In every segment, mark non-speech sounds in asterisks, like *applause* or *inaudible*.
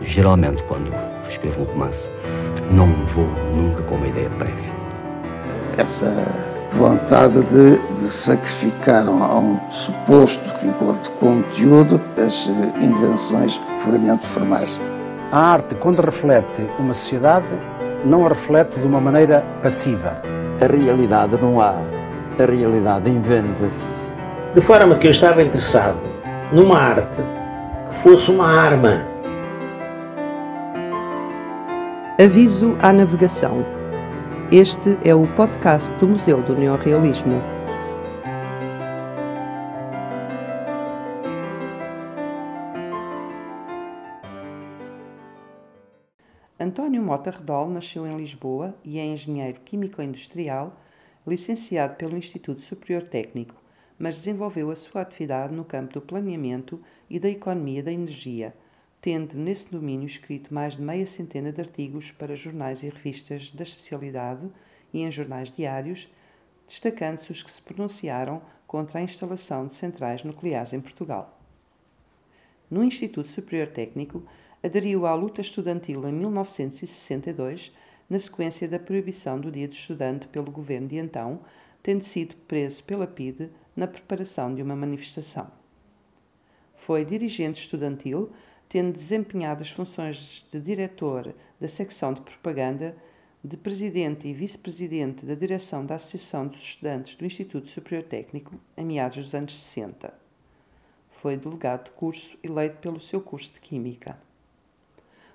Geralmente, quando escrevo um romance, não vou nunca com uma ideia prévia. Essa vontade de, de sacrificar a um suposto rigor de conteúdo as invenções puramente formais. A arte, quando reflete uma sociedade, não a reflete de uma maneira passiva. A realidade não há, a realidade inventa-se. De forma que eu estava interessado numa arte que fosse uma arma. Aviso à navegação. Este é o podcast do Museu do Neorrealismo. António Mota Redol nasceu em Lisboa e é engenheiro químico-industrial, licenciado pelo Instituto Superior Técnico, mas desenvolveu a sua atividade no campo do planeamento e da economia da energia, tendo nesse domínio escrito mais de meia centena de artigos para jornais e revistas da especialidade e em jornais diários, destacando-se os que se pronunciaram contra a instalação de centrais nucleares em Portugal. No Instituto Superior Técnico, aderiu à luta estudantil em 1962, na sequência da proibição do Dia do Estudante pelo governo de então, tendo sido preso pela PIDE na preparação de uma manifestação. Foi dirigente estudantil, tendo desempenhado as funções de diretor da secção de propaganda, de presidente e vice-presidente da direção da Associação dos Estudantes do Instituto Superior Técnico em meados dos anos 60. Foi delegado de curso eleito pelo seu curso de Química.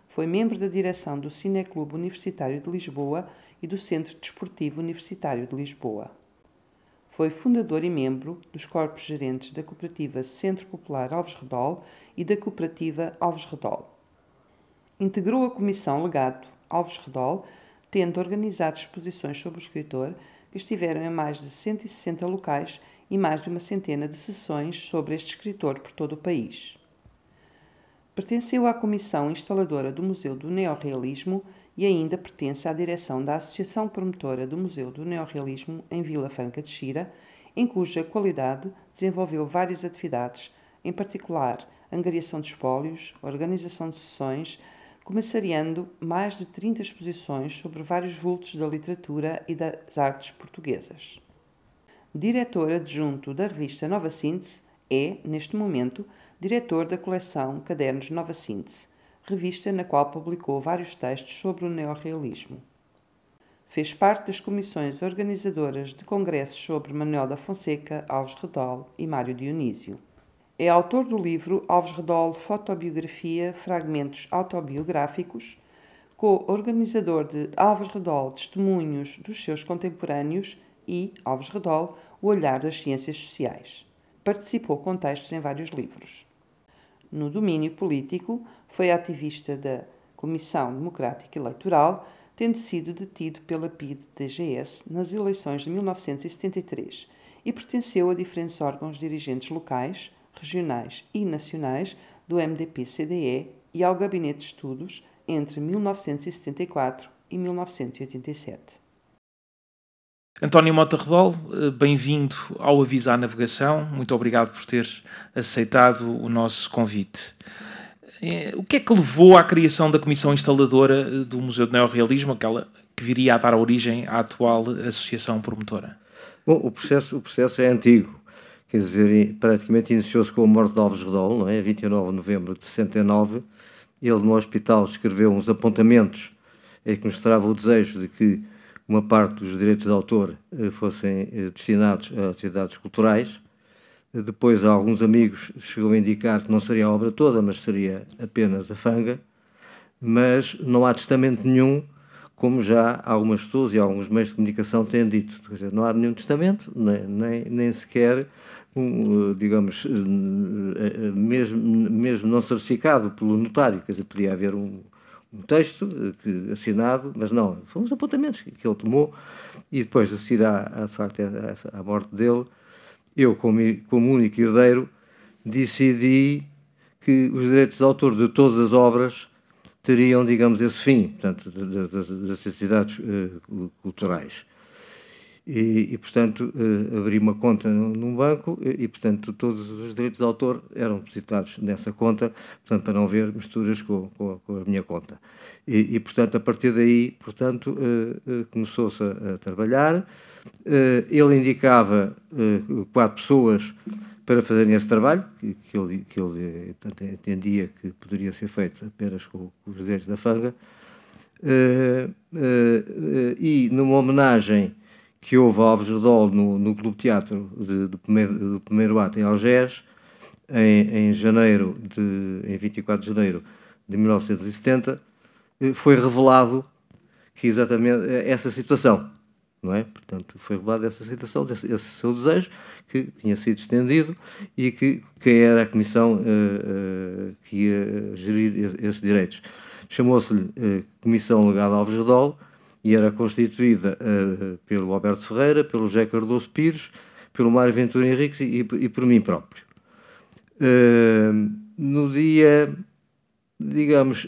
Foi membro da direção do Cineclube Universitário de Lisboa e do Centro Desportivo Universitário de Lisboa. Foi fundador e membro dos corpos gerentes da Cooperativa Centro Popular Alves Redol e da Cooperativa Alves Redol. Integrou a Comissão Legado Alves Redol, tendo organizado exposições sobre o escritor que estiveram em mais de 160 locais e mais de uma centena de sessões sobre este escritor por todo o país. Pertenceu à comissão instaladora do Museu do Neorrealismo e ainda pertence à direção da Associação Promotora do Museu do Neorrealismo em Vila Franca de Xira, em cuja qualidade desenvolveu várias atividades, em particular angariação de espólios, organização de sessões, comissariando mais de 30 exposições sobre vários vultos da literatura e das artes portuguesas. Diretor adjunto da revista Nova Síntese, é, neste momento, diretor da coleção Cadernos Nova Síntese, revista na qual publicou vários textos sobre o neorrealismo. Fez parte das comissões organizadoras de congressos sobre Manuel da Fonseca, Alves Redol e Mário Dionísio. É autor do livro Alves Redol Fotobiografia Fragmentos Autobiográficos, co-organizador de Alves Redol Testemunhos dos seus contemporâneos e Alves Redol O Olhar das Ciências Sociais. Participou com textos em vários livros. No domínio político, foi ativista da Comissão Democrática Eleitoral, tendo sido detido pela PIDE-DGS nas eleições de 1973 e pertenceu a diferentes órgãos dirigentes locais, regionais e nacionais do MDP-CDE e ao Gabinete de Estudos entre 1974 e 1987. António Mota Redol, eh, bem-vindo ao Aviso à Navegação. Muito obrigado por ter aceitado o nosso convite. Eh, o que é que levou à criação da comissão instaladora eh, do Museu do Neorrealismo, aquela que viria a dar origem à atual associação promotora? Bom, o processo, o processo é antigo. Quer dizer, praticamente iniciou-se com a morte de Alves Redol, não é? 29 de novembro de 69. Ele, no hospital, escreveu uns apontamentos em que mostrava o desejo de que uma parte dos direitos de autor eh, fossem eh, destinados a atividades culturais. Depois, alguns amigos chegou a indicar que não seria a obra toda, mas seria apenas a fanga. Mas não há testamento nenhum, como já algumas pessoas e alguns meios de comunicação têm dito. Quer dizer, não há nenhum testamento, nem, nem, nem sequer, um, digamos, eh, mesmo, mesmo não certificado pelo notário. Quer dizer, podia haver um, um texto eh, que, assinado, mas não, foram os apontamentos que, que ele tomou e depois de seguir à, à, à, à morte dele, eu, como, único herdeiro, decidi que os direitos de autor de todas as obras teriam, digamos, esse fim, portanto, das, atividades uh, culturais. E, e, portanto, uh, abri uma conta num banco e, portanto, todos os direitos de autor eram depositados nessa conta, portanto, para não haver misturas com, com, com a minha conta. E, e, portanto, a partir daí, portanto, uh, começou-se a, a, trabalhar. Ele indicava quatro pessoas para fazerem esse trabalho, que, que ele, que ele portanto, entendia que poderia ser feito apenas com, com os direitos da fanga. e numa homenagem que houve a Alves Redol no, no Clube Teatro de, do, primeiro, do primeiro ato em Algés, em, em, janeiro de, em 24 de janeiro de 1970, eh, foi revelado que exatamente eh, essa situação, não é? Portanto, foi revelado essa situação, esse, esse seu desejo, que tinha sido estendido e que quem era a comissão uh, uh, que ia gerir esses direitos. Chamou-se-lhe uh, Comissão Legada Alves Redol, e era constituída pelo Alberto Ferreira, pelo José Cardoso Pires, pelo Mário Ventura Henriques e, e por mim próprio. No dia, digamos,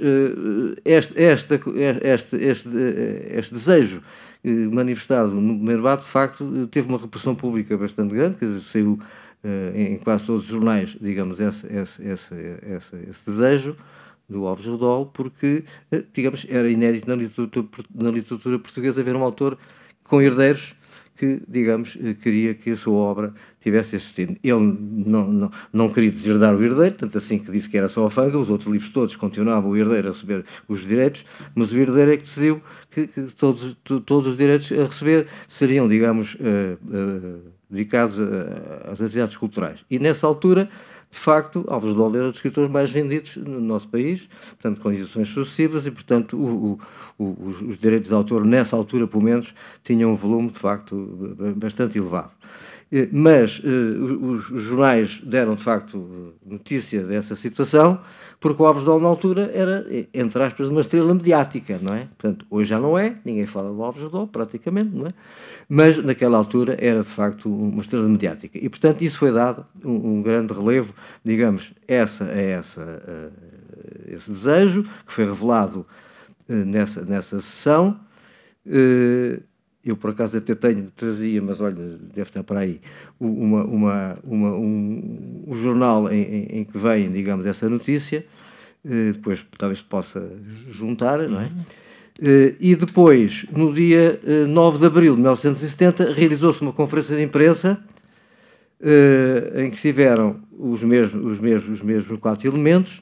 este, este, este, este desejo manifestado no primeiro ato, de facto, teve uma repressão pública bastante grande, quer dizer, saiu em quase todos os jornais, digamos, esse, esse, esse, esse, desejo, do Alves Redol, porque, eh, digamos, era inédito na literatura, na literatura portuguesa ver um autor com herdeiros que, digamos, eh, queria que a sua obra tivesse existido. Ele não, não, não queria deserdar o herdeiro, tanto assim que disse que era só a fanga, os outros livros todos continuavam o herdeiro a receber os direitos, mas o herdeiro é que decidiu que, que todos, todos os direitos a receber seriam, digamos, uh, uh, dedicados às atividades culturais. E nessa altura de facto, Alves Dole era dos escritores mais vendidos no nosso país, portanto, com edições sucessivas, e, portanto, o, o, os, os, direitos de autor, nessa altura, pelo menos, tinham um volume, de facto, bastante elevado. Eh, mas eh, os, os jornais deram, de facto, notícia dessa situação, porque o Alves Dol, na altura, era, entre aspas, uma estrela mediática, não é? Portanto, hoje já não é, ninguém fala do Alves Dol, praticamente, não é? Mas, naquela altura, era, de facto, uma estrela mediática. E, portanto, isso foi dado um, um grande relevo, digamos, essa a essa, uh, esse desejo, que foi revelado nessa, nessa sessão. Uh, eu por acaso até tenho, trazia, mas olha, deve estar para aí, uma, uma, uma um, um, jornal em, em, em, que vem, digamos, essa notícia, eh, depois talvez possa juntar, não é? Eh, e depois, no dia eh, 9 de abril de 1970, realizou-se uma conferência de imprensa eh, em que estiveram os mesmos, os, mesmos, os mesmos quatro elementos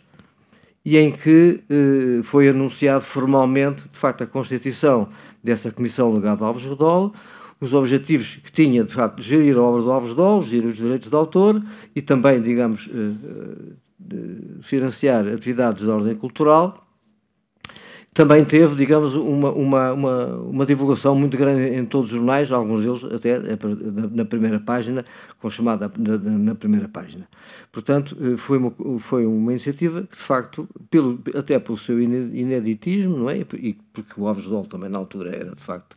e em que eh, foi anunciado formalmente, de facto, a constituição dessa Comissão Legada Alves Redol, os objetivos que tinha, de facto, gerir a obra do Alves Redol, gerir os direitos de autor e também, digamos, eh, eh, financiar atividades de ordem cultural. Também teve, digamos, uma, uma, uma, uma divulgação muito grande em todos os jornais, alguns deles até na primeira página, com chamada na, primeira página. Portanto, eh, foi uma, foi uma iniciativa que, de facto, pelo, até pelo seu ineditismo, não é? E porque o Alves Dol também na altura era, de facto,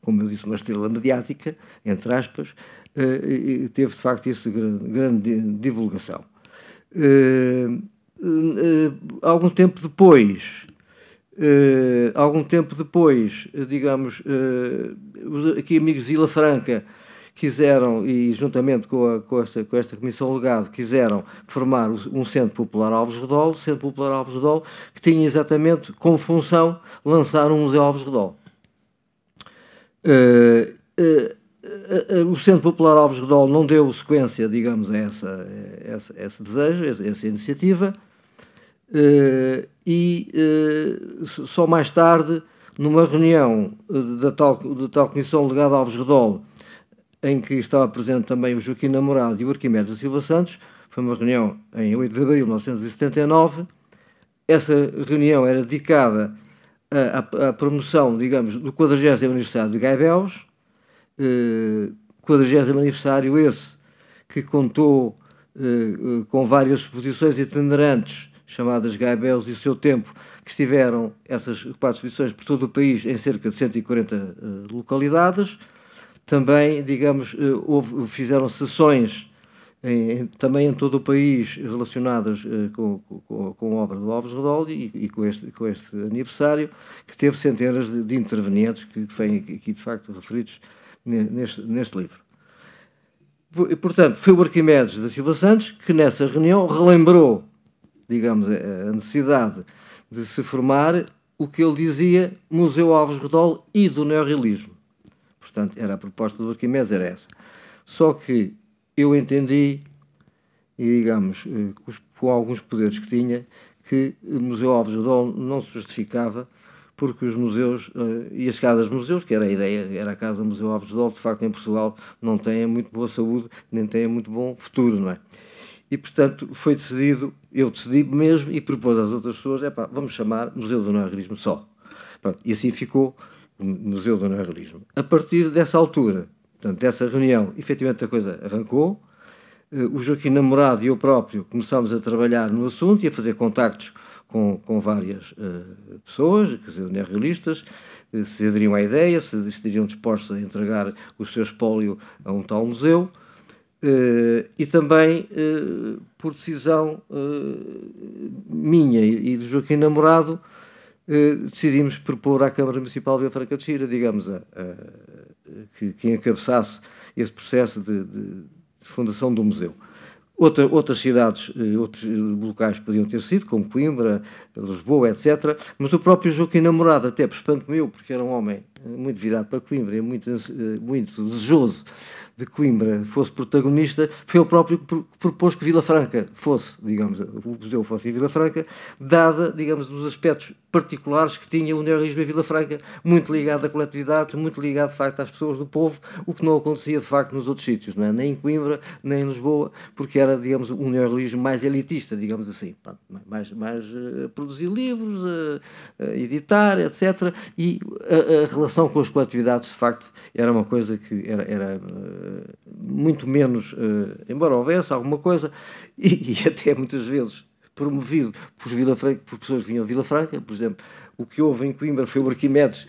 como eu disse, uma estrela mediática, entre aspas, eh, teve, de facto, isso grande, grande divulgação. Uh, algum tempo depois, Uh, algum tempo depois, uh, digamos, uh, aqui amigos de Ilha Franca quiseram, e juntamente com, a, com, esta, com esta Comissão Legado, quiseram formar um Centro Popular Alves Redol, Centro Popular Alves Redol, que tinha exatamente como função lançar um Museu Alves Redol. o Centro Popular Alves Redol não deu sequência, digamos, a essa, a essa, a esse desejo, a essa iniciativa, Uh, e uh, só mais tarde, numa reunião eh, da tal, da tal Comissão Legada Alves Redol, em que estava presente também o Joaquim Namorado e o Arquimedes Silva Santos, foi uma reunião em 8 de abril de 1979. Essa reunião era dedicada à, à promoção, digamos, do 40 aniversário de Gaibels, uh, 40 aniversário esse que contou uh, com várias exposições itinerantes chamadas Gaibels e o seu tempo, que estiveram essas quatro expedições por todo o país em cerca de 140 uh, localidades. Também, digamos, uh, houve, fizeram sessões em, também em todo o país relacionadas uh, com, com, com, a obra do Alves Redol e, e, com, este, com este aniversário, que teve centenas de, de intervenientes que, que vêm aqui, de facto referidos neste, neste livro. E, portanto, foi o Arquimedes da Silva Santos que nessa reunião relembrou, digamos, a necessidade de se formar o que ele dizia Museu Alves Redol e do neorrealismo. Portanto, era a proposta do Arquimedes, era essa. Só que eu entendi, e digamos, eh, com alguns poderes que tinha, que o Museu Alves Redol não se justificava porque os museus eh, e as casas museus, que era a ideia, era a Casa Museu Alves Redol, de facto em Portugal não têm muito boa saúde, nem têm muito bom futuro, não é? E, portanto, foi decidido, eu decidi mesmo e propus às outras pessoas, é pá, vamos chamar Museu do Neorrealismo só. Pronto, e assim ficou o Museu do Neorrealismo. A partir dessa altura, portanto, dessa reunião, efetivamente a coisa arrancou, eh, o Joaquim Namorado e eu próprio começámos a trabalhar no assunto e a fazer contactos com, com várias uh, pessoas, quer dizer, neorrealistas, uh, se aderiam à ideia, se estariam dispostos a entregar o seu espólio a um tal museu. Uh, e também uh, por decisão uh, minha e, e, do Joaquim Namorado, decidimos propor à Câmara Municipal de Franca de Xira, digamos, a, a, que, que encabeçasse esse processo de, de, de fundação do museu. Outra, outras cidades, outros locais podiam ter sido, como Coimbra, Lisboa, etc. Mas o próprio Joaquim Namorado, até por espanto meu, porque era um homem muito virado para Coimbra e muito, muito desejoso de Coimbra fosse protagonista, foi o próprio que propôs que Vila Franca fosse, digamos, o museu fosse em Vila Franca, dada, digamos, os aspectos particulares que tinha o neorrealismo em Vila Franca, muito ligado à coletividade, muito ligado, de facto, às pessoas do povo, o que não acontecia, de facto, nos outros sítios, não é? nem em Coimbra, nem em Lisboa, porque era, digamos, um neorrealismo mais elitista, digamos assim, mais, mais uh, produzir livros, uh, uh, editar, etc. E a, a, relação com as coletividades, de facto, era uma coisa que era, era muito menos, embora houvesse alguma coisa, *laughs* e, e até muitas vezes promovido por, Vila Franca, por pessoas que vinham de Vila Franca, por exemplo, o que houve em Coimbra foi o Arquimedes,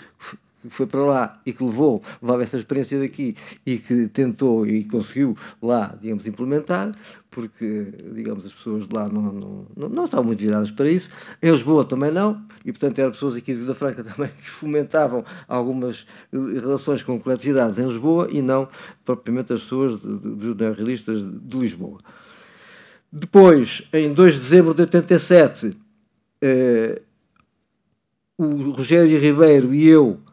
que foi para lá e que levou, levava essa experiência daqui e que tentou e conseguiu lá, digamos, implementar, porque, digamos, as pessoas de lá não, não, não, não estavam muito viradas para isso. Em Lisboa também não, e portanto eram pessoas aqui de Vila Franca *laughs* também que fomentavam algumas relações com coletividades em Lisboa e não propriamente as pessoas dos neorrealistas de Lisboa. Depois, em 2 de dezembro de 87, eh, o Rogério Ribeiro e eu eh,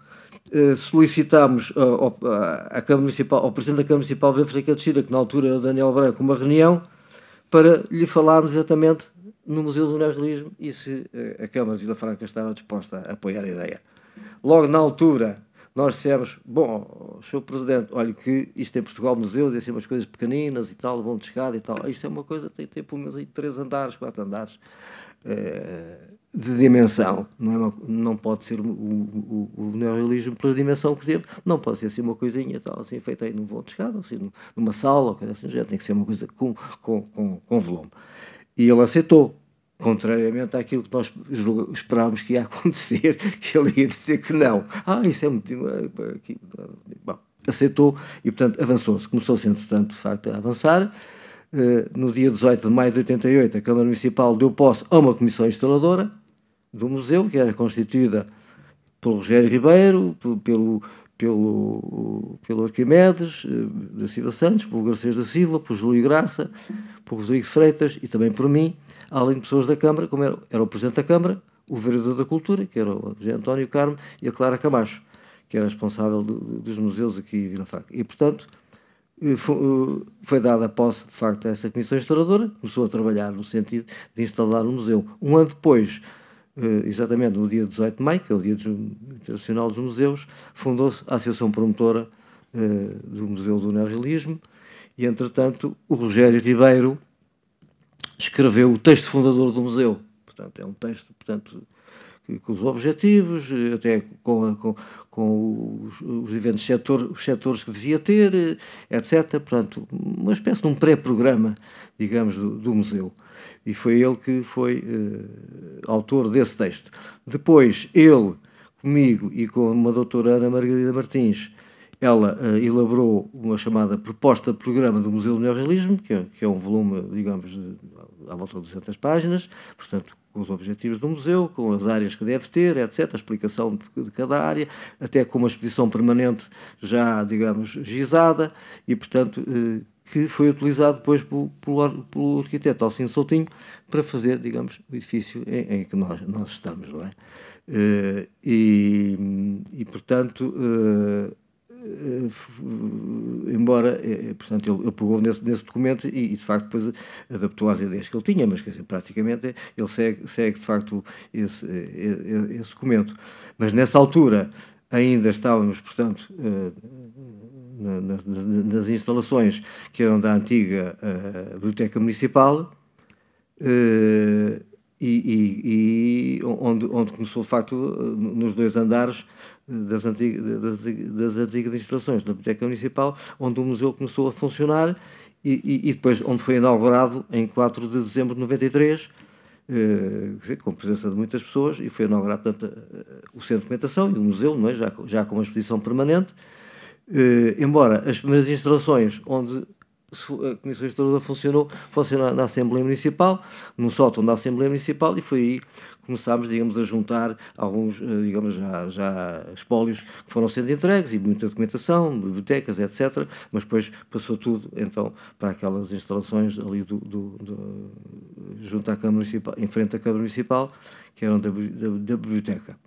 solicitámos ao, à Câmara Municipal, ao Presidente da Câmara Municipal de Benfica de Xira, que na altura era Daniel Branco, uma reunião para lhe falarmos exatamente no Museu do Neorrealismo e se eh, a Câmara de Vila Franca estava disposta a apoiar a ideia. Logo na altura, nós dissemos, bom, Sr. Presidente, olha que isto em Portugal museus, é assim umas coisas pequeninas e tal, vão de escada e tal. Isto é uma coisa, tem, tem pelo menos aí três andares, quatro andares de dimensão. Não, é uma, não pode ser o, o, o, neorrealismo pela dimensão que teve, não pode ser assim uma coisinha tal, assim feita aí num vão de escada, assim numa sala, ou coisa assim, já tem que ser uma coisa com, com, com, com volume. E ele aceitou contrariamente àquilo que nós esperávamos que ia acontecer, *laughs* que ele ia dizer que não. Ah, isso é muito. Bom, aceitou e, portanto, avançou-se. Começou-se, entretanto, de facto, a avançar. Uh, no dia 18 de maio de 88, a Câmara Municipal deu posse a uma comissão instaladora do museu, que era constituída pelo Rogério Ribeiro, pelo, pelo, pelo Arquimedes uh, da Silva Santos, pelo Garcês da Silva, por Júlio Graça, por Rodrigo Freitas e também por mim além de pessoas da Câmara, como era, era o Presidente da Câmara, o Vereador da Cultura, que era o José António Carmo, e a Clara Camacho, que era responsável do, dos museus aqui em Vila Franca. E, portanto, eh, eh, foi dada posse, de facto, a essa comissão instaladora, começou a trabalhar no sentido de instalar o um museu. Um ano depois, eh, exatamente no dia 18 de maio, que é o Dia Internacional dos Museus, fundou-se a Associação Promotora do Museu do Neorrealismo, e, entretanto, o Rogério Ribeiro, escreveu o texto fundador do museu. Portanto, é um texto, portanto, com os objetivos, até com, com, com os, os diferentes setor, os setores que devia ter, etc. Portanto, uma espécie de um pré-programa, digamos, do, do, museu. E foi ele que foi uh, autor desse texto. Depois, ele, comigo e com uma doutora Ana Margarida Martins, ela uh, elaborou uma chamada proposta de programa do Museu do Neorrealismo, que é, que é um volume, digamos, de, à volta de 200 páginas, portanto, com os objetivos do museu, com as áreas que deve ter, etc., a explicação de, cada área, até com uma exposição permanente já, digamos, gizada, e, portanto, eh, que foi utilizado depois pelo, pelo, arquiteto Alcino Soutinho para fazer, digamos, o edifício em, em que nós, nós estamos, não é? Uh, e, e, portanto, uh, embora, portanto, ele, ele pegou nesse, nesse documento e, e, de facto, depois adaptou às ideias que ele tinha, mas, quer dizer, praticamente ele segue, segue de facto, esse, esse documento. Mas, nessa altura, ainda estávamos, portanto, nas instalações que eram da antiga Biblioteca Municipal, e, e, e, onde, onde começou, de facto, nos dois andares das, antigas, das, das antigas instalações da Biblioteca Municipal, onde o museu começou a funcionar e, e, depois onde foi inaugurado em 4 de dezembro de 93, eh, com a presença de muitas pessoas, e foi inaugurado portanto, o Centro de Documentação e o museu, não é? já, já com uma exposição permanente, eh, embora as primeiras instalações onde a Comissão Historiadora funcionou, funcionou na Assembleia Municipal, num sótão da Assembleia Municipal, e foi aí que começámos, digamos, a juntar alguns, eh, digamos, já, já espólios que foram sendo entregues, e muita documentação, bibliotecas, etc., mas depois passou tudo, então, para aquelas instalações ali do, do, do junto à Câmara Municipal, em frente à Câmara Municipal, que eram da, da, da biblioteca.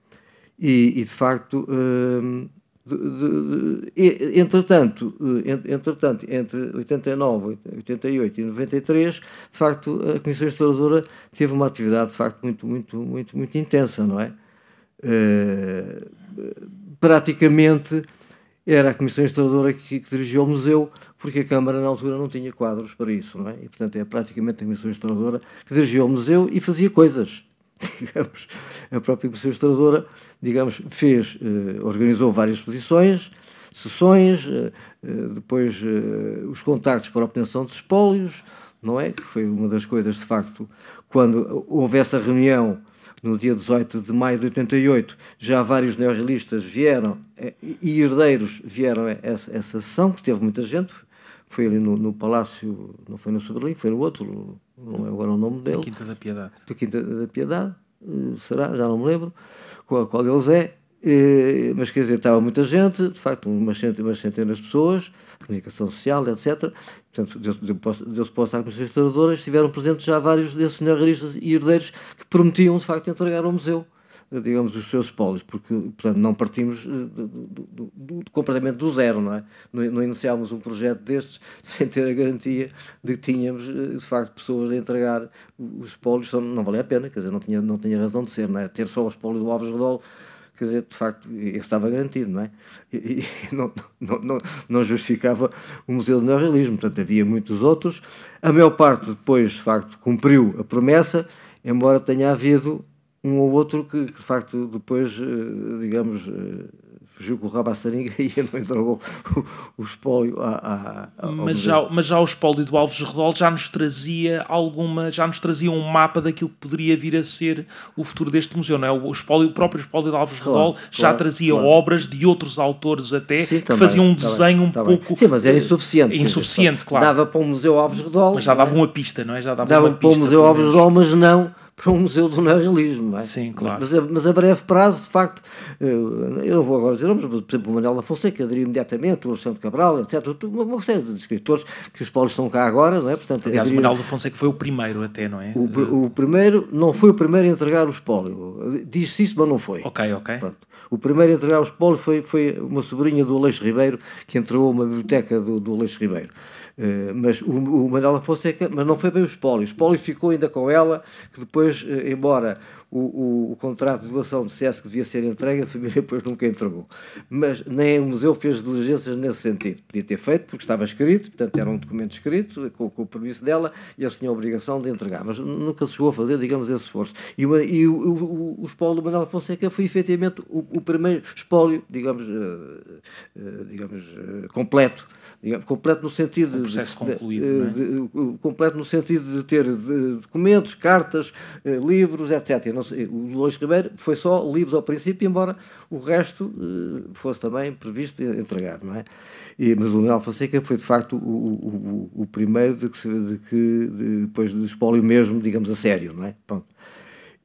E, e, de facto... Hum, de, de, entretanto, eh, entretanto, entre 89, 88 e 93, de facto, a Comissão Instaladora teve uma atividade de facto muito, muito, muito, muito intensa, não é? Uh, praticamente era a Comissão Instaladora que, que dirigiu o museu, porque a Câmara na altura não tinha quadros para isso, não é? E portanto é praticamente a Comissão Instaladora que dirigiu o museu e fazia coisas digamos, a própria Comissão Ilustradora, digamos, fez, eh, organizou várias exposições, sessões, eh, eh, depois os contactos para a obtenção de espólios, não é? Que foi uma das coisas, de facto, quando houve essa reunião no dia 18 de maio de 88, já vários neorrealistas vieram e herdeiros vieram a essa, essa sessão, que teve muita gente, foi ali no, no Palácio, não foi no Soberlim, foi no outro, não é agora o nome dele. Quinta da Piedade. Do Quinta da Piedade, eh, será, já não me lembro qual, qual deles é. Eh, mas quer dizer, estava muita gente, de facto, umas centenas, de pessoas, comunicação social, etc. Portanto, deu-se posse à Comissão Historiadora, estiveram presentes já vários desses neorrealistas e herdeiros que prometiam, de facto, entregar ao museu digamos, os seus espólios, porque, portanto, não partimos eh, do, do, do, completamente do zero, não é? Não, não iniciámos um projeto destes *laughs* sem ter a garantia de que tínhamos, eh, de facto, pessoas a entregar os espólios, não valia a pena, quer dizer, não tinha, não tinha razão de ser, não é? Ter só o espólio do Alves Redol, quer dizer, de facto, esse estava garantido, não é? E, e *laughs* não, não, não, não, justificava o Museu do Neorrealismo, portanto, havia muitos outros. A maior parte depois, de facto, cumpriu a promessa, embora tenha havido um ou outro que, de facto, depois, eh, digamos, eh, fugiu com o rabo à seringa *laughs* e não entregou o, o espólio a, a, mas, já, mas já o espólio do Alves Redol já nos trazia alguma, já nos trazia um mapa daquilo que poderia vir a ser o futuro deste museu, não é? O, espólio, o próprio espólio do Alves claro, Redol já claro, trazia claro. obras de outros autores até Sim, que também, faziam um desenho um pouco... Sim, mas era insuficiente. Insuficiente, claro. Dava para o Museu Alves Redol. Mas já dava uma pista, não é? Já dava, dava para o Museu Alves Redol, mas não para um museu do neorrealismo. É? Sim, claro. Mas, mas, mas, a breve prazo, de facto, eu não vou agora dizer nomes, mas, por exemplo, o Manuel da Fonseca aderiu imediatamente, o Alexandre Cabral, etc. Uma série de escritores que os polos estão cá agora, não é? Portanto, Aliás, aderiu... o Manuel da Fonseca foi o primeiro até, não é? O, o primeiro, não foi o primeiro a entregar o espólio. Disse isso, mas não foi. Ok, ok. Pronto. O primeiro a entregar o espólio foi, foi uma sobrinha do Aleixo Ribeiro, que entregou uma biblioteca do, do Aleixo Ribeiro. Uh, mas o, o Manuela Fonseca, mas não foi bem o espólio. O espólio ficou ainda com ela, que depois, uh, embora o, o, o, contrato de doação dissesse que devia ser entregue, a família depois nunca entregou. Mas nem o museu fez diligências nesse sentido. Podia ter feito, porque estava escrito, portanto era um documento escrito, com, com o permisso dela, e eles tinham a obrigação de entregar. Mas nunca se chegou a fazer, digamos, esse esforço. E, uma, e o, o, o, espólio do Manuela Fonseca foi efetivamente o, o primeiro espólio, digamos, uh, digamos completo digamos, completo no sentido um processo de, concluído, de, é? de, de, completo no sentido de ter documentos, cartas, eh, livros, etc. Sei, o Luís Ribeiro foi só livros ao princípio, embora o resto eh, fosse também previsto entregar, não é? E, mas o Manuel Fonseca foi de facto o, o, o primeiro de que, de que depois do espólio mesmo, digamos a sério, não é? Pronto.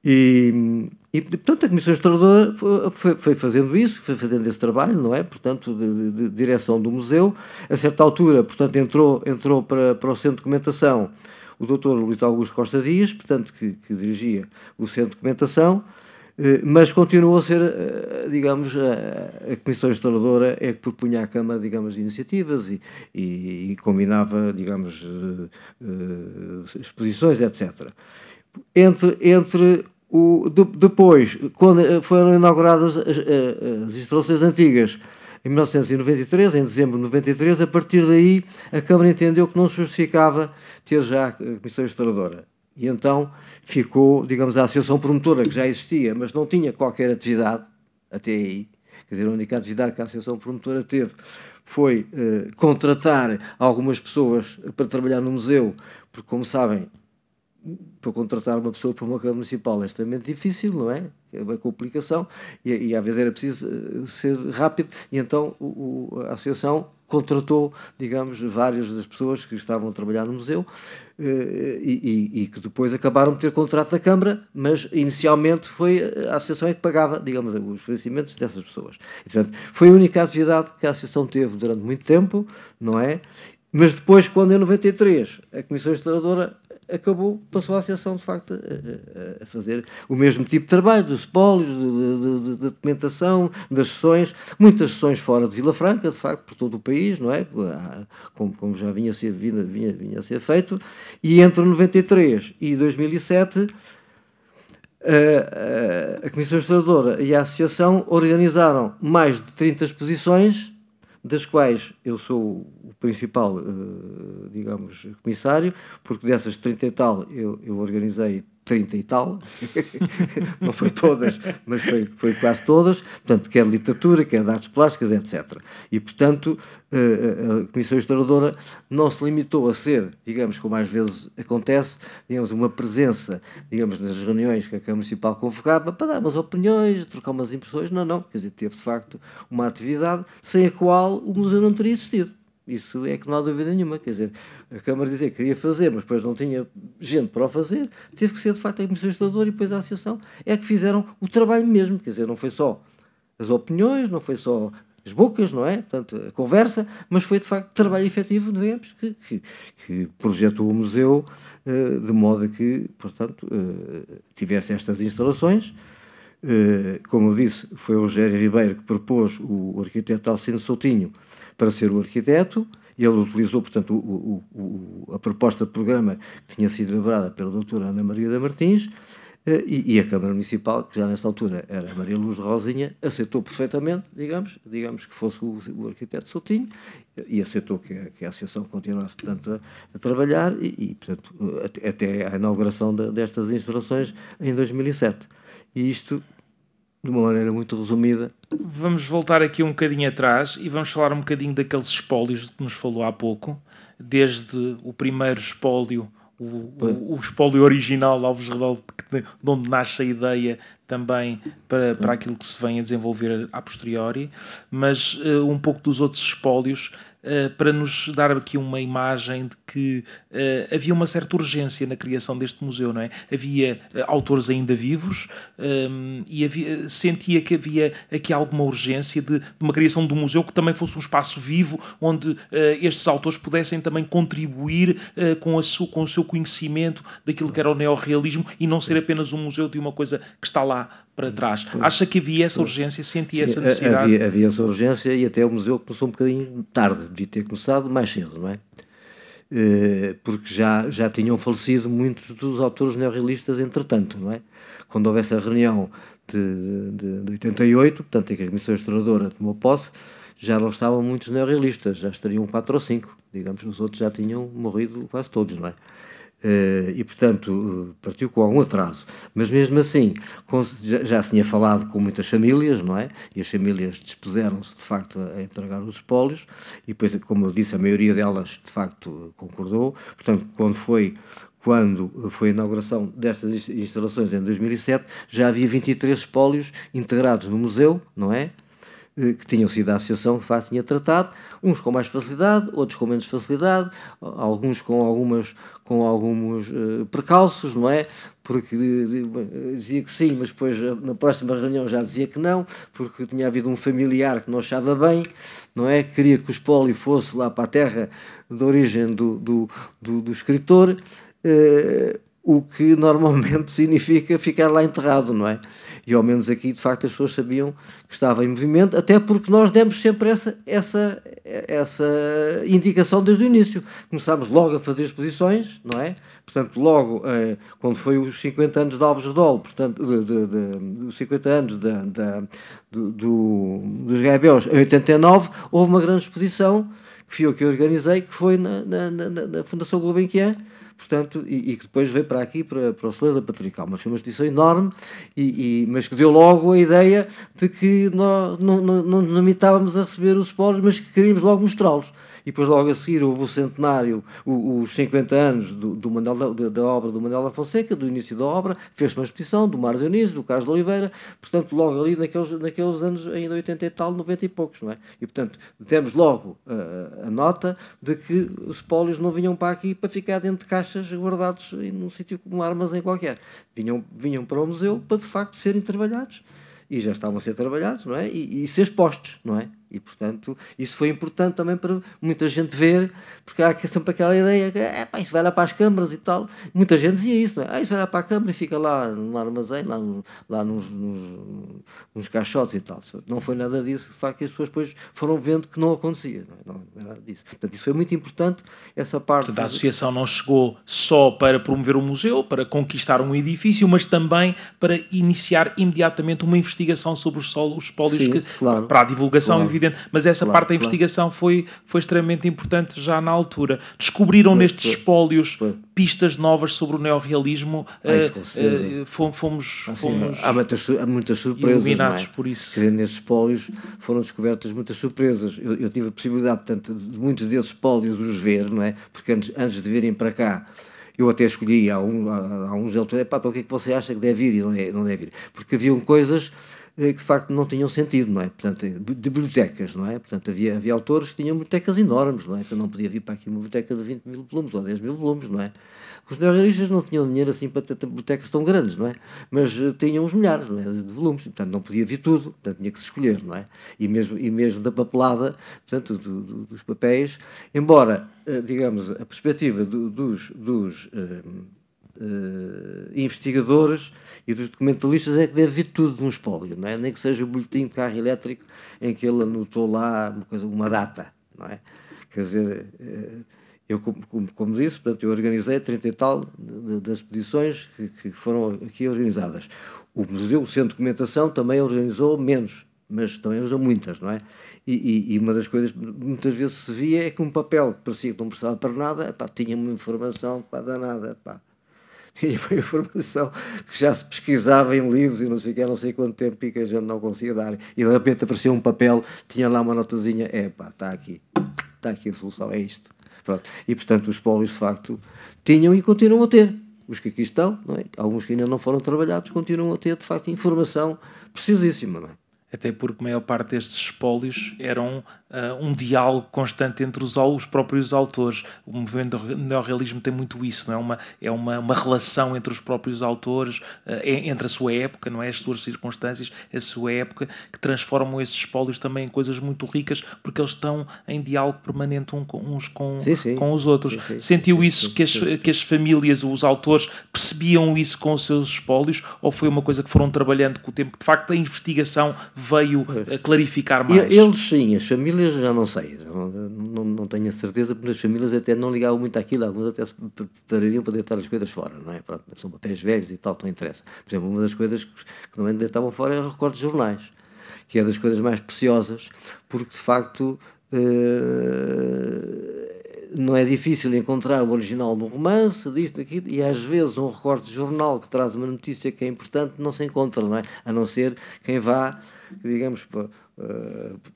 E, e, portanto, a Comissão Instaladora foi, foi, fazendo isso, foi fazendo esse trabalho, não é? Portanto, de, de, de, direção do museu. A certa altura, portanto, entrou, entrou para, para o Centro de Documentação o Dr. Luís Augusto Costa Dias, portanto, que, que dirigia o Centro de Documentação, eh, mas continuou a ser, eh, digamos, a, a Comissão Instaladora é que propunha à Câmara, digamos, iniciativas e, e, e combinava, digamos, uh, uh, exposições, etc. Entre, entre o, de, depois, quando foram inauguradas as, as instalações antigas, em 1993, em dezembro de 93, a partir daí a Câmara entendeu que não se justificava ter já a Comissão Instaladora. E então ficou, digamos, a Associação Promotora, que já existia, mas não tinha qualquer atividade, até aí. Quer dizer, a única atividade que a Associação Promotora teve foi eh, contratar algumas pessoas para trabalhar no museu, porque, como sabem, para contratar uma pessoa para uma Câmara Municipal é extremamente difícil, não é? É uma complicação e, e às vezes era preciso eh, ser rápido e então o, a Associação contratou, digamos, várias das pessoas que estavam a trabalhar no museu eh, e, e, e, que depois acabaram por ter contrato da Câmara, mas inicialmente foi a Associação é que pagava, digamos, os vencimentos dessas pessoas. E, portanto, foi a única atividade que a Associação teve durante muito tempo, não é? Mas depois, quando em 93 a Comissão Instaladora acabou, passou a Associação, de facto, a, a, fazer o mesmo tipo de trabalho, dos espólios, de, documentação, das sessões, muitas sessões fora de Vila Franca, de facto, por todo o país, não é? Como, como já vinha a, ser, vinha, vinha, vinha a ser feito, e entre 93 e 2007 a, a Comissão Estradora e a Associação organizaram mais de 30 exposições, das quais eu sou principal, uh, digamos, comissário, porque dessas 30 e tal eu, eu organizei 30 e tal, *laughs* não foi todas, mas foi, foi quase todas, portanto, quer literatura, quer de artes plásticas, etc. E, portanto, uh, a Comissão Instaladora não se limitou a ser, digamos, como às vezes acontece, digamos, uma presença, digamos, nas reuniões que a Câmara Municipal convocava para dar umas opiniões, trocar umas impressões, não, não, quer dizer, teve de facto uma atividade sem a qual o museu não teria existido. Isso é que não há dúvida nenhuma. Quer dizer, a Câmara dizia que queria fazer, mas depois não tinha gente para o fazer, teve que ser de facto a Comissão Estadora e depois a Associação é que fizeram o trabalho mesmo. Quer dizer, não foi só as opiniões, não foi só as bocas, não é? Portanto, a conversa, mas foi de facto trabalho efetivo, digamos, que, que, que projetou o museu uh, de modo que, portanto, uh, tivesse estas instalações. Uh, como eu disse, foi o Rogério Ribeiro que propôs o arquiteto Alcino Soutinho para ser o arquiteto. Ele utilizou, portanto, o, o, o, a proposta de programa que tinha sido elaborada pela doutora Ana Maria da Martins eh, e, e, a Câmara Municipal, que já nessa altura era Maria Luz Rosinha, aceitou perfeitamente, digamos, digamos que fosse o, o arquiteto Soutinho e aceitou que a, que a associação continuasse, portanto, a, a trabalhar e, e, portanto, até a inauguração de, destas instalações em 2007. E isto de uma maneira muito resumida. Vamos voltar aqui um bocadinho atrás e vamos falar um bocadinho daqueles espólios que nos falou há pouco, desde o primeiro espólio, o, o, o espólio original Alves Redol, de onde nasce a ideia também para, para aquilo que se vem a desenvolver a posteriori, mas uh, um pouco dos outros espólios uh, para nos dar aqui uma imagem de que uh, havia uma certa urgência na criação deste museu, não é? Havia autores ainda vivos um, e havia, sentia que havia aqui alguma urgência de, de, uma criação de um museu que também fosse um espaço vivo onde estes autores pudessem também contribuir com, a su, com o seu conhecimento daquilo que era o neorrealismo e não ser apenas um museu de uma coisa que está lá para trás. Acha que havia essa urgência, sentia essa necessidade? Havia, havia essa urgência e até o museu começou um bocadinho tarde, devia ter começado mais cedo, não é? Eh, porque já, já tinham falecido muitos dos autores neorrealistas entretanto, não é? Quando houve essa reunião de, de, de 88, portanto, em que a Comissão Estradora tomou posse, já não estavam muitos neorrealistas, já estariam quatro ou cinco, digamos, os outros já tinham morrido quase todos, não é? Uh, e, portanto, partiu com algum atraso. Mas, mesmo assim, já, se tinha falado com muitas famílias, não é? E as famílias dispuseram-se, de facto, a, a, entregar os espólios, e depois, como eu disse, a maioria delas, de facto, concordou. Portanto, quando foi quando foi a inauguração destas instalações em 2007, já havia 23 espólios integrados no museu, não é? Eh, que tinham sido a associação que de facto tinha tratado, uns com mais facilidade, outros com menos facilidade, alguns com algumas com alguns uh, precalços, não é? porque dizia que sim, mas depois na próxima reunião já dizia que não, porque tinha havido um familiar que não achava bem, não é? Queria que o espólio fosse lá para a terra de origem do, do, do, do escritor, eh, o que normalmente *laughs* significa ficar lá enterrado, não é? E ao menos aqui, de facto, as pessoas sabiam que estava em movimento, até porque nós demos sempre essa, essa, essa indicação desde o início. Começámos logo a fazer exposições, não é? Portanto, logo, eh, quando foi os 50 anos de Alves Redol, portanto, de, de, de, os 50 anos de, do, do, dos Gabeus, em 89, houve uma grande exposição que fui eu que organizei, que foi na, na, na, na Fundação Gulbenkian, portanto, e, e, que depois veio para aqui, para, para o Celeiro da Patrical. Mas foi uma instituição enorme, e, e, mas que deu logo a ideia de que nós não, não, não nos limitávamos a receber os espólios, mas que queríamos logo mostrá-los e depois logo a seguir houve o centenário, os 50 anos do, do Manuel, da, da, obra do Manuel da Fonseca, do início da obra, fez uma exposição do Mário Dionísio, do Carlos de Oliveira, portanto logo ali naqueles, naqueles anos ainda 80 e tal, 90 e poucos, não é? E portanto temos logo a, a nota de que os espólios não vinham para aqui para ficar dentro de caixas guardados num sítio como um armazém qualquer. Vinham, vinham para o museu para de facto serem trabalhados e já estavam a ser trabalhados, não é? E, e ser expostos, não é? E, portanto, isso foi importante também para muita gente ver, porque há sempre aquela ideia que é, pá, isso vai lá para as câmaras e tal. Muita gente dizia isso, não é? Ah, isso vai lá para a câmara e fica lá no armazém, lá, no, lá nos, nos, nos, caixotes e tal. Não foi nada disso, de facto, que as pessoas depois foram vendo que não acontecia, não, é? não era disso. Portanto, isso foi muito importante, essa parte. Portanto, a associação não chegou só para promover o museu, para conquistar um edifício, mas também para iniciar imediatamente uma investigação sobre os, solos, os espólios claro, para a divulgação, claro evidente, mas essa claro, parte da investigação claro. foi, foi extremamente importante já na altura. Descobriram nestes espólios pistas novas sobre o neorrealismo. Ah, uh, fomos, assim, fomos há, muitas, há muitas surpresas. Iluminados é? por isso. Quer dizer, nesses espólios foram descobertas muitas surpresas. Eu, eu, tive a possibilidade, portanto, de muitos desses espólios os ver, não é? Porque antes, antes de virem para cá eu até escolhi há, um, há, há uns deles, então o que é que você acha que deve ir e não, é, não deve ir? Porque haviam coisas que de facto não tinham sentido, não é? Portanto, de bibliotecas, não é? Portanto, havia, havia autores que tinham bibliotecas enormes, não é? Então não podia vir para aqui uma biblioteca de 20 mil volumes ou 10 mil volumes, não é? Os neorrealistas não tinham dinheiro assim para ter bibliotecas tão grandes, não é? Mas uh, tinham uns milhares é? de volumes, portanto não podia vir tudo, portanto tinha que se escolher, não é? E mesmo, e mesmo da papelada, portanto, do, do, dos papéis, embora, digamos, a perspectiva do, dos, dos uh, investigadores e dos documentalistas é que deve vir tudo de um espólio, não é? Nem que seja o boletim de carro elétrico em que ele anotou lá uma, coisa, uma data, não é? Quer dizer, uh, eu, como, como, disse, portanto, eu organizei 30 e tal das expedições que, que, foram aqui organizadas. O Museu, o Centro de Documentação, também organizou menos, mas também organizou muitas, não é? E, e, e, uma das coisas que muitas vezes se via é que um papel que parecia que não prestava para nada, pá, tinha uma informação para dar nada, pá, *laughs* tinha uma informação que já se pesquisava em livros e não sei o que, não sei quanto tempo e que a gente não conseguia dar. E de repente apareceu um papel, tinha lá uma notazinha, é pá, está aqui, está aqui a solução, é isto. Pronto. E portanto os pólios de facto tinham e continuam a ter. Os que aqui estão, é? alguns que ainda não foram trabalhados, continuam a ter de facto informação preciosíssima. Não é? Até porque a maior parte destes espólios eram uh, um diálogo constante entre os, os próprios autores. O movimento do neorrealismo tem muito isso, não é? Uma, é uma, uma relação entre os próprios autores, uh, entre a sua época, não é? As suas circunstâncias, a sua época, que transformam esses espólios também em coisas muito ricas, porque eles estão em diálogo permanente uns com, sim, sim. com os outros. Sim, Sentiu isso, que as, que as famílias, os autores, percebiam isso com os seus espólios, ou foi uma coisa que foram trabalhando com o tempo? De facto, a investigação veio a clarificar mais. Eles sim, as famílias já não sei, não, não, não, tenho a certeza, porque as famílias até não ligavam muito àquilo, alguns até se preparariam para deitar as coisas fora, não é? Pronto, são papéis velhos e tal, não interessa. Por exemplo, uma das coisas que, que não deitavam fora era o recorte de jornais, que é das coisas mais preciosas, porque de facto. Uh, não é difícil encontrar o original no romance, disto, daquilo, e às vezes um recorte de jornal que traz uma notícia que é importante não se encontra, não é? A não ser quem vá, digamos, para,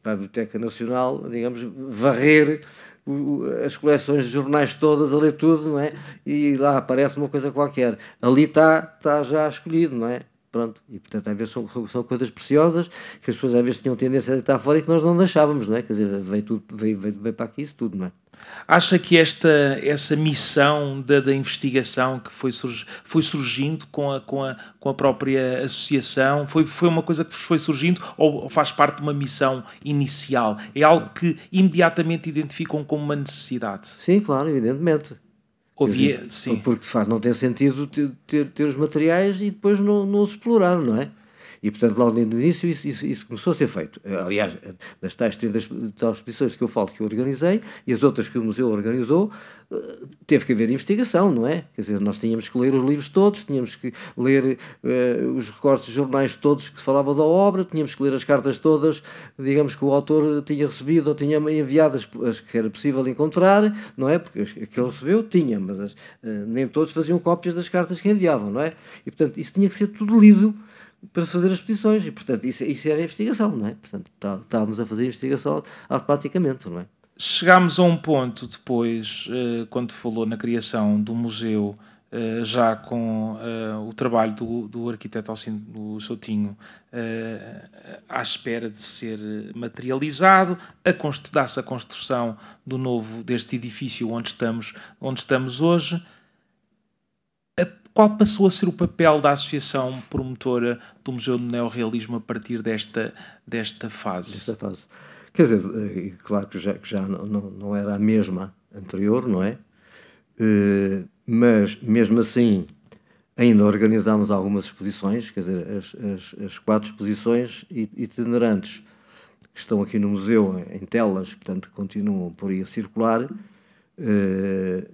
para a Biblioteca Nacional, digamos, varrer as coleções de jornais todas, a ler tudo, não é? E lá aparece uma coisa qualquer. Ali está, está já escolhido, não é? Pronto, e portanto às vezes são, são coisas preciosas que as pessoas às vezes tinham tendência a deitar fora e que nós não deixávamos, não é? Quer dizer, veio, tudo, veio, veio, veio para aqui isso tudo, não é? Acha que esta, essa missão da, da investigação que foi, surg, foi surgindo com a, com, a, com a própria associação, foi, foi uma coisa que foi surgindo ou, ou faz parte de uma missão inicial? É algo que imediatamente identificam como uma necessidade? Sim, claro, evidentemente. Havia, sim. Porque de facto não tem sentido ter, ter, ter, os materiais e depois não, não os explorar, não é? E portanto, logo no início, isso, isso, isso, começou a ser feito. Aliás, das tais 30 exposições que eu falo que eu organizei e as outras que o museu organizou, eh, teve que haver investigação, não é? Quer dizer, nós tínhamos que ler os livros todos, tínhamos que ler uh, os recortes de jornais todos que falavam da obra, tínhamos que ler as cartas todas, digamos que o autor tinha recebido ou tinha enviado as, as que era possível encontrar, não é? Porque as que ele recebeu tinha, mas as, uh, nem todos faziam cópias das cartas que enviavam, não é? E portanto, isso tinha que ser tudo lido para fazer as petições e, portanto, isso, isso era investigação, não é? Portanto, tá, estávamos a fazer investigação automaticamente, não é? Chegámos a um ponto depois, eh, quando falou na criação do museu, eh, já com eh, o trabalho do, do arquiteto Alcindo Soutinho à espera de ser materializado, a dar-se a construção do novo, deste edifício onde estamos, onde estamos hoje, qual passou a ser o papel da associação promotora do Museu do Neorrealismo a partir desta, desta fase? Desta fase. Quer dizer, eh, claro que já, que já não, não era a mesma anterior, não é? Eh, mas, mesmo assim, ainda organizámos algumas exposições, quer dizer, as, as, as quatro exposições itinerantes que estão aqui no museu, em telas, portanto, continuam por aí a circular. Eh,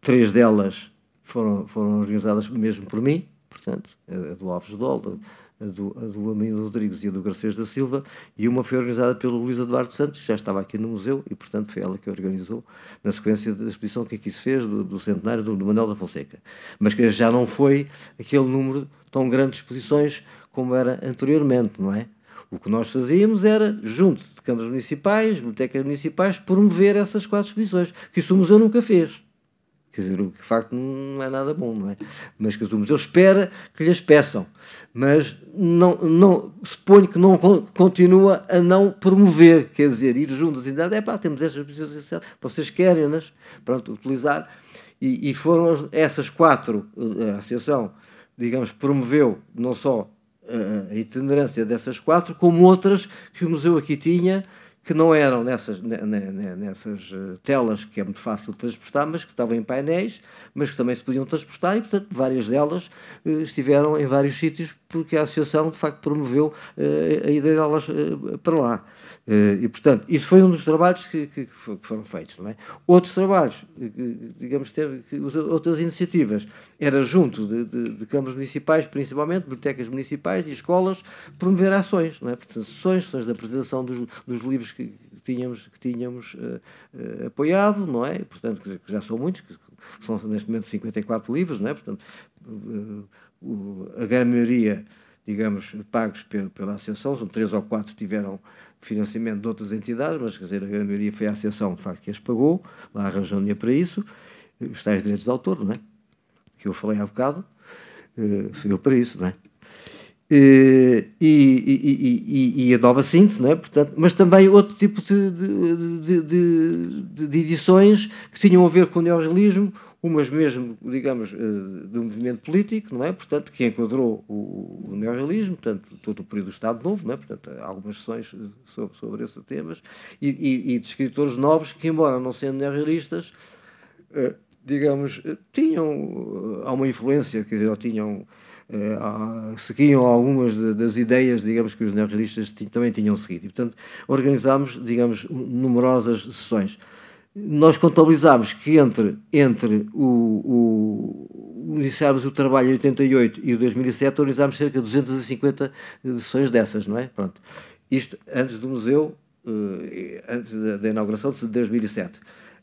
três delas foram, foram organizadas mesmo por mim, portanto, a, do Alves Dol, a do, a do Amino Rodrigues e a do Garcês da Silva, e uma foi organizada pelo Luís Eduardo Santos, que já estava aqui no museu, e portanto foi ela que organizou, na sequência da exposição que aqui se fez, do, do centenário do, do Manuel da Fonseca. Mas que já não foi aquele número tão grande de exposições como era anteriormente, não é? O que nós fazíamos era, junto de câmaras municipais, bibliotecas municipais, promover essas quatro exposições, que isso o museu nunca fez. Quer dizer, o que de facto não é nada bom, não é? Mas que o museu espera que lhes peçam, mas não, não, suponho que não continua a não promover, quer dizer, ir junto às entidades, é pá, temos estas pessoas, vocês querem-nas, pronto, utilizar, e, e foram essas quatro, eh, a associação, digamos, promoveu não só a itinerância dessas quatro, como outras que o museu aqui tinha, que não eram nessas, nessas eh, telas que é muito fácil de transportar, mas que estavam em painéis, mas que também se podiam transportar e, portanto, várias delas eh, estiveram em vários sítios porque a associação, de facto, promoveu eh, a ideia delas para lá. e, portanto, isso foi um dos trabalhos que, que, foram feitos. Não é? Outros trabalhos, digamos, teve, outras iniciativas, era junto de, de, de municipais, principalmente, bibliotecas municipais e escolas, promover ações, não é? portanto, sessões, sessões de apresentação dos, dos livros que, tínhamos, que tínhamos uh, uh, apoiado, não é? Portanto, que já são muitos, que são neste momento 54 livros, não é? Portanto, uh, a grande maioria, digamos, pagos pela, Associação, são três ou quatro tiveram financiamento de outras entidades, mas quer dizer, a grande maioria foi a Associação, de facto, que as pagou, lá arranjou dinheiro para isso, os tais direitos de autor, não é? Que eu falei há bocado, uh, para isso, não é? E, e, e, e, a nova síntese, não é? Portanto, mas também outro tipo de, de, de, de, edições que tinham a ver com o neorrealismo, umas mesmo, digamos, eh, do movimento político, não é? Portanto, que enquadrou o, o neorrealismo, portanto, todo o período do Estado Novo, não é? Portanto, algumas sessões sobre, sobre esses temas, e, de escritores novos que, embora não sendo neorrealistas, eh, digamos, eh, tinham uma influência, quer dizer, ou tinham uh, seguiam algumas de, das ideias, digamos, que os neorrealistas também tinham seguido. E, portanto, organizámos, digamos, numerosas sessões. Nós contabilizámos que entre, entre o, o, iniciámos o trabalho em 88 e o 2007, organizámos cerca de 250 sessões dessas, não é? Pronto. Isto antes do museu, uh, antes da, inauguração de 2007.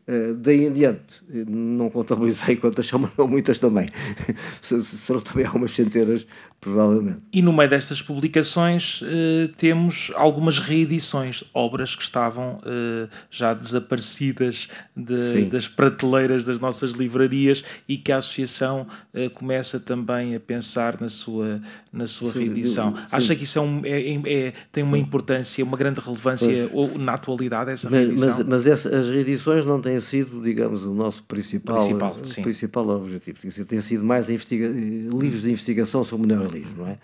Uh, daí em diante, não contabilizei quantas são, mas não muitas também. *laughs* Serão também algumas centenas, provavelmente. E no meio destas publicações uh, temos algumas reedições, obras que estavam uh, já desaparecidas de, das prateleiras das nossas livrarias e que a Associação começa também a pensar na sua, na sua sim, reedição. Sim. Acha que isso é um, é, é, tem uma importância, uma grande relevância na atualidade, essa reedição? Mas, mas essa, as reedições não têm sido, digamos, o nosso principal, principal, principal objetivo. Tem sido mais investiga livros de investigação sobre o não é?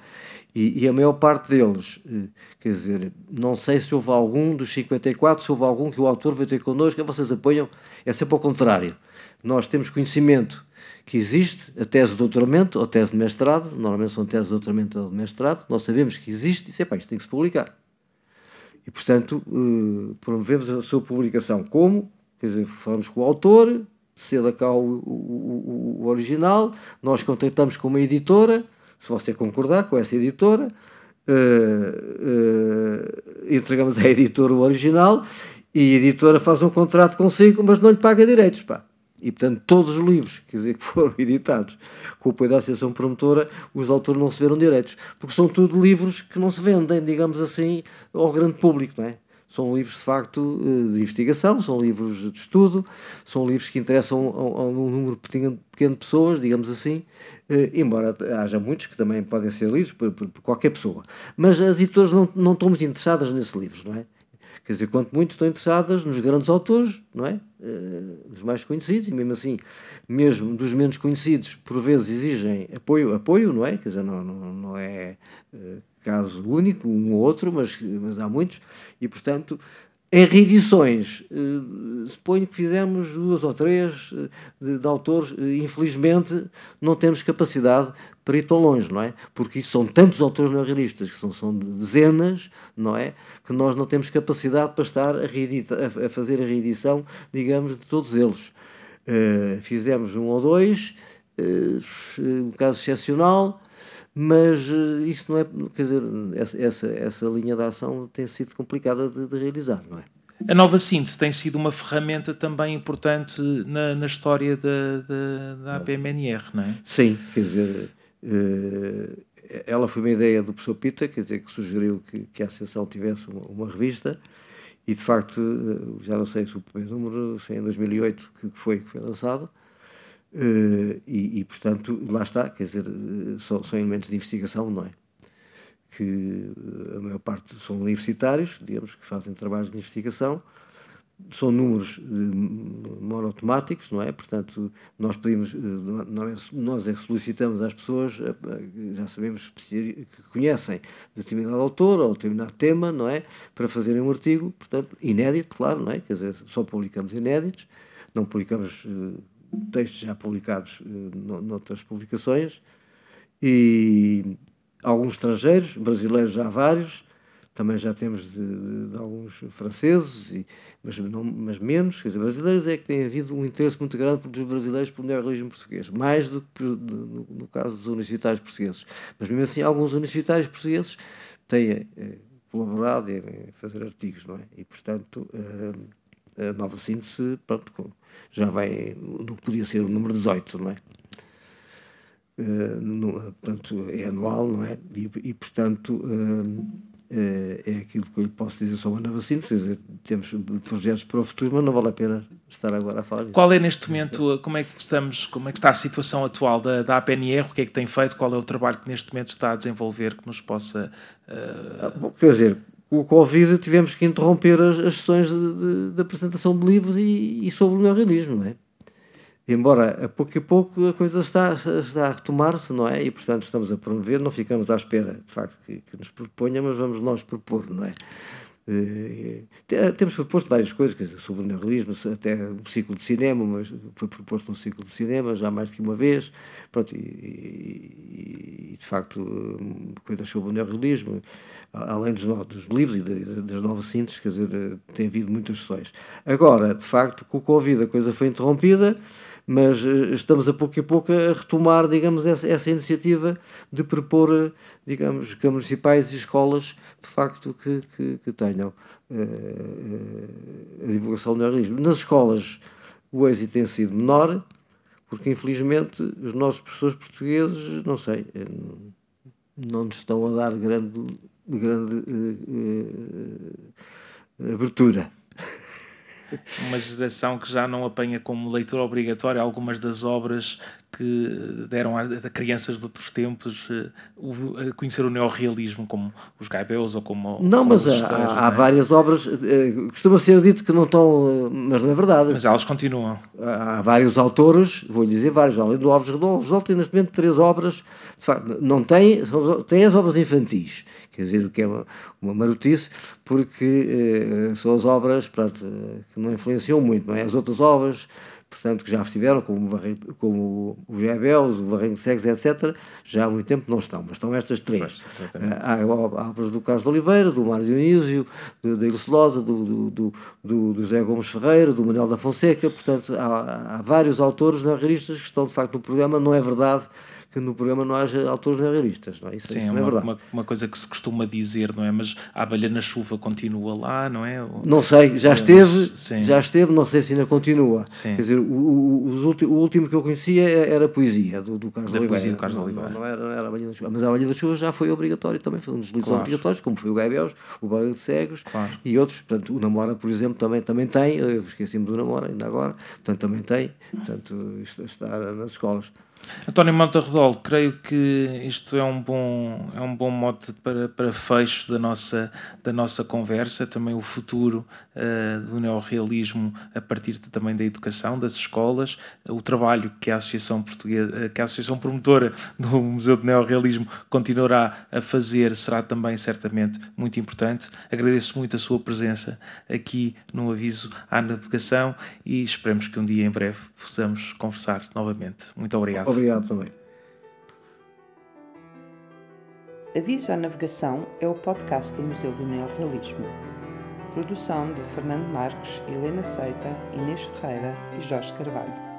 E, e, a maior parte deles, eh, quer dizer, não sei se houve algum dos 54, se houve algum que o autor veio ter connosco, vocês apoiam, é sempre ao contrário. Nós temos conhecimento que existe a tese de doutoramento ou tese de mestrado, normalmente são tese de doutoramento ou de mestrado, nós sabemos que existe e, pá, isto tem que se publicar. E, portanto, eh, promovemos a sua publicação. Como? Quer dizer, falamos com o autor, ceda cá o, o, o, original, nós contactamos com uma editora, se você concordar com essa editora, uh, uh, entregamos à editora o original e a editora faz um contrato consigo, mas não lhe paga direitos, pá. E, portanto, todos os livros quer dizer, *laughs* que foram editados com o apoio da Associação Promotora, os autores não receberam direitos. Porque são tudo livros que não se vendem, digamos assim, ao grande público, não é? São livros, de facto, eh, de investigação, são livros de estudo, são livros que interessam a, um número pequeno, de pessoas, digamos assim, eh, embora haja muitos que também podem ser lidos por, por, por, qualquer pessoa. Mas as editoras não, não estão muito interessadas nesses livros, não é? Quer dizer, quanto muito estão interessadas nos grandes autores, não é? Uh, os mais conhecidos, e mesmo assim, mesmo dos menos conhecidos, por vezes exigem apoio, apoio não é? Quer dizer, não, não, não é caso único, um ou outro, mas, mas há muitos, e portanto, em reedições, uh, suponho que fizemos duas ou três de, de autores, infelizmente não temos capacidade para ir tão longe, não é? Porque são tantos autores neorrealistas, que são, são dezenas, não é? Que nós não temos capacidade para estar a, a, a fazer a reedição, digamos, de todos eles. Fizemos um ou dois, um caso excepcional, mas uh, isso não é, quer dizer, essa, essa, linha de ação tem sido complicada de, de realizar, não é? A nova síntese tem sido uma ferramenta também importante na, na história da, da, da APMNR, não é? Sim, quer dizer, eh, ela foi uma ideia do professor Pita, quer dizer, que sugeriu que, que a Associação tivesse uma, uma, revista, e de facto, eh, já não sei se o primeiro número, se é em 2008 que foi, que foi lançado, eh, e, e, portanto, lá está, quer dizer, são, são elementos de investigação, não é? Que a maior parte são universitários, digamos, que fazem trabalhos de investigação, são números eh, monotemáticos, não é? Portanto, nós pedimos, eh, nós é que solicitamos às pessoas, eh, já sabemos que conhecem determinado autor ou determinado tema, não é? Para fazerem um artigo, portanto, inédito, claro, não é? Quer dizer, só publicamos inéditos, não publicamos textos já publicados noutras publicações, e alguns estrangeiros, brasileiros já há vários, também já temos de, de alguns franceses, e, mas, não, mas menos, quer dizer, brasileiros é que tem havido um interesse muito grande dos brasileiros por neorrealismo português, mais do que no, no, caso dos universitários portugueses. Mas mesmo assim, alguns universitários portugueses têm eh, colaborado em fazer artigos, não é? E, portanto, eh, a nova síntese, pronto, já vai, não podia ser o número 18, não é? Uh, no, portanto, é anual, não é? E, e portanto, uh, é, é aquilo que eu lhe posso dizer sobre a nova síntese. Dizer, temos projetos para o futuro, mas não vale a pena estar agora a falar disso. Qual é neste momento, como é que estamos, como é que está a situação atual da, da APNR, o que é que tem feito, qual é o trabalho que neste momento está a desenvolver que nos possa... Uh... Ah, bom, quer dizer, o Covid tivemos que interromper as, as sessões de, de, de, apresentação de livros e, e sobre o neorrealismo, não é? embora a pouco e pouco a coisa está, está a retomar-se, não é? E, portanto, estamos a promover, não ficamos à espera, de facto, que, que nos proponha, mas vamos nós propor, não é? Uh, temos proposto várias coisas, quer dizer, sobre o neorrealismo, até um ciclo de cinema, mas foi proposto um ciclo de cinema já mais de uma vez, pronto, e, e, e de facto, coisas sobre o neorrealismo, além dos, dos livros e das novas sínteses, quer dizer, tem havido muitas sessões. Agora, de facto, com o Covid a coisa foi interrompida, mas uh, estamos a pouco e pouco a retomar, digamos, essa, essa iniciativa de propor, digamos, que municipais e escolas, de facto, que, que, que tenham a divulgação do neorrealismo. Nas escolas o êxito tem sido menor, porque infelizmente os nossos professores portugueses, não sei, não nos estão a dar grande, grande uh, uh, abertura *laughs* uma geração que já não apanha como leitura obrigatória algumas das obras que deram a, a crianças de outros tempos uh, a conhecer o neorrealismo, como os Gaibeus ou como. Não, como mas há, há é? várias obras, uh, costuma ser dito que não estão, uh, mas não é verdade. Mas elas continuam. Há, vários autores, vou lhe dizer vários, além do Alves Redol. Alves Redol tem neste momento três obras, de facto, não tem, tem as obras infantis, quer dizer, o que é uma, uma marotice, porque são as obras pronto, que não influenciam muito, não é? As outras obras portanto, que já estiveram, como, como o Viabels, o Barranco de Cegues, etc., já há muito tempo não estão, mas estão estas três. há, há obras do Carlos de Oliveira, do Mário Dionísio, da Ilse Losa, do, do, do, do, José Gomes Ferreira, do Manuel da Fonseca, portanto, há, há vários autores realistas que estão, de facto, no programa, não é verdade que no programa não haja autores realistas, não é? Isso, Sim, isso é não é uma, verdade. Uma, uma, coisa que se costuma dizer, não é? Mas a abelha na chuva continua lá, não é? Ou... Não sei, já esteve, Sim. já esteve, não sei se ainda continua. Sim. Quer dizer, o, o, o, último que eu conhecia era a poesia do, do Carlos da Oliveira. poesia do Carlos não, Oliveira. Não, não, era, era a abelha da chuva. Mas a abelha da chuva já foi obrigatório também, foi um dos livros claro. obrigatórios, como foi o Gaibels, o Barra de Cegos claro. e outros. Portanto, o Namora, por exemplo, também, também tem, eu esqueci-me do Namora ainda agora, portanto, também tem, portanto, isto está nas escolas. António Mota Redol, creio que isto é um bom, é um bom mote para, para fecho da nossa, da nossa conversa, também o futuro uh, do neorrealismo a partir de, também da educação, das escolas, o trabalho que a Associação Portuguesa, que a Associação Promotora do Museu do Neorrealismo continuará a fazer será também certamente muito importante. Agradeço muito a sua presença aqui no Aviso à Navegação e esperemos que um dia em breve possamos conversar novamente. Muito obrigado. Obrigado também. Aviso à Navegação é o podcast do Museu do Neorrealismo. Produção de Fernando Marques, Helena Seita, Inês Ferreira e Jorge Carvalho.